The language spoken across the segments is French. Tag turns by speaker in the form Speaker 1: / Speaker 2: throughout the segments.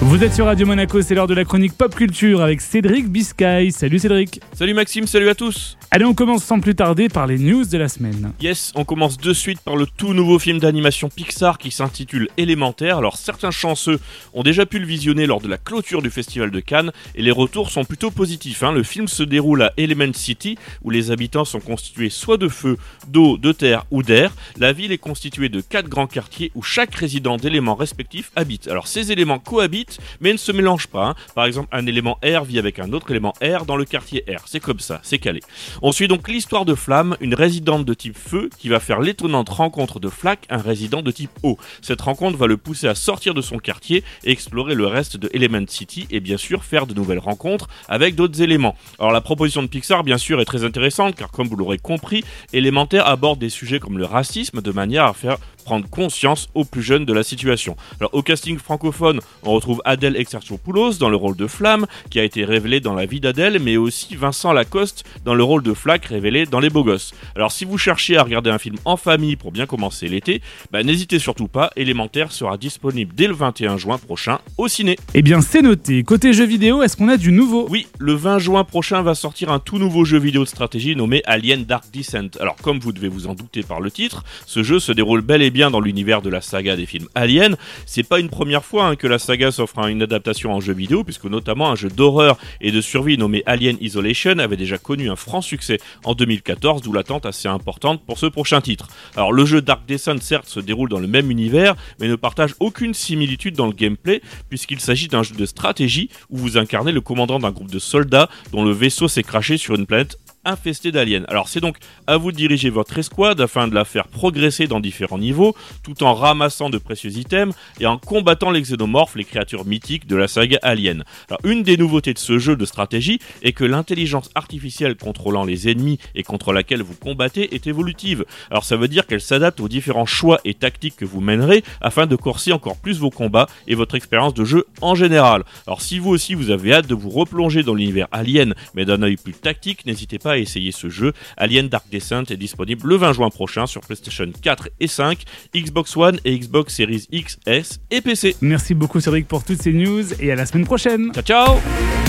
Speaker 1: Vous êtes sur Radio Monaco, c'est l'heure de la chronique pop culture avec Cédric Biscay. Salut Cédric.
Speaker 2: Salut Maxime, salut à tous.
Speaker 1: Allez, on commence sans plus tarder par les news de la semaine.
Speaker 2: Yes, on commence de suite par le tout nouveau film d'animation Pixar qui s'intitule Élémentaire. Alors certains chanceux ont déjà pu le visionner lors de la clôture du festival de Cannes et les retours sont plutôt positifs. hein. Le film se déroule à Element City où les habitants sont constitués soit de feu, d'eau, de terre ou d'air. La ville est constituée de quatre grands quartiers où chaque résident d'éléments respectifs habite. Alors ces éléments cohabitent mais ne se mélangent pas. hein. Par exemple, un élément air vit avec un autre élément air dans le quartier air. C'est comme ça, c'est calé. On suit donc l'histoire de Flamme, une résidente de type feu qui va faire l'étonnante rencontre de Flack, un résident de type eau. Cette rencontre va le pousser à sortir de son quartier et explorer le reste de Element City et bien sûr faire de nouvelles rencontres avec d'autres éléments. Alors la proposition de Pixar bien sûr est très intéressante car comme vous l'aurez compris, Élémentaire aborde des sujets comme le racisme de manière à faire prendre conscience aux plus jeunes de la situation. Alors au casting francophone, on retrouve Adèle Exarchopoulos dans le rôle de Flamme, qui a été révélé dans la vie d'Adèle, mais aussi Vincent Lacoste dans le rôle de Flack révélé dans Les Beaux Gosses. Alors si vous cherchez à regarder un film en famille pour bien commencer l'été, bah, n'hésitez surtout pas, Élémentaire sera disponible dès le 21 juin prochain au ciné.
Speaker 1: Eh bien, c'est noté. Côté jeux vidéo, est-ce qu'on a du nouveau?
Speaker 2: Oui, le 20 juin prochain va sortir un tout nouveau jeu vidéo de stratégie nommé Alien Dark Descent. Alors comme vous devez vous en douter par le titre, ce jeu se déroule bel et bien dans l'univers de la saga des films Alien. C'est pas une première fois hein, que la saga s'offre à une adaptation en jeu vidéo, puisque notamment un jeu d'horreur et de survie nommé Alien Isolation avait déjà connu un franc succès en 2014, d'où l'attente assez importante pour ce prochain titre. Alors le jeu Dark Descent certes se déroule dans le même univers, mais ne partage aucune similitude dans le gameplay, puisqu'il s'agit d'un jeu de stratégie où vous incarnez le commandant d'un groupe de soldats dont le vaisseau s'est craché sur une planète infestée d'aliens. Alors c'est donc à vous de diriger votre escouade afin de la faire progresser dans différents niveaux, tout en ramassant de précieux items et en combattant les xénomorphes, les créatures mythiques de la saga Alien. Alors une des nouveautés de ce jeu de stratégie est que l'intelligence artificielle contrôlant les ennemis et contre laquelle vous combattez est évolutive. Alors ça veut dire qu'elle s'adapte aux différents choix et tactiques que vous mènerez afin de corser encore plus vos combats et votre expérience de jeu en général. Alors si vous aussi vous avez hâte de vous replonger dans l'univers Alien mais d'un œil plus tactique, n'hésitez pas à essayer ce jeu. Alien Dark Descent est disponible le 20 juin prochain sur PlayStation 4 et 5, Xbox One et Xbox Series X, S et PC.
Speaker 1: Merci beaucoup Cédric pour toutes ces news et à la semaine prochaine.
Speaker 2: Ciao ciao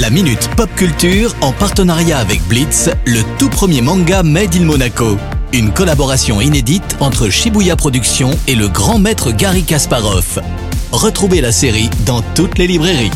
Speaker 3: La Minute Pop Culture en partenariat avec Blitz, le tout premier manga Made in Monaco. Une collaboration inédite entre Shibuya Productions et le grand maître Gary Kasparov. Retrouvez la série dans toutes les librairies.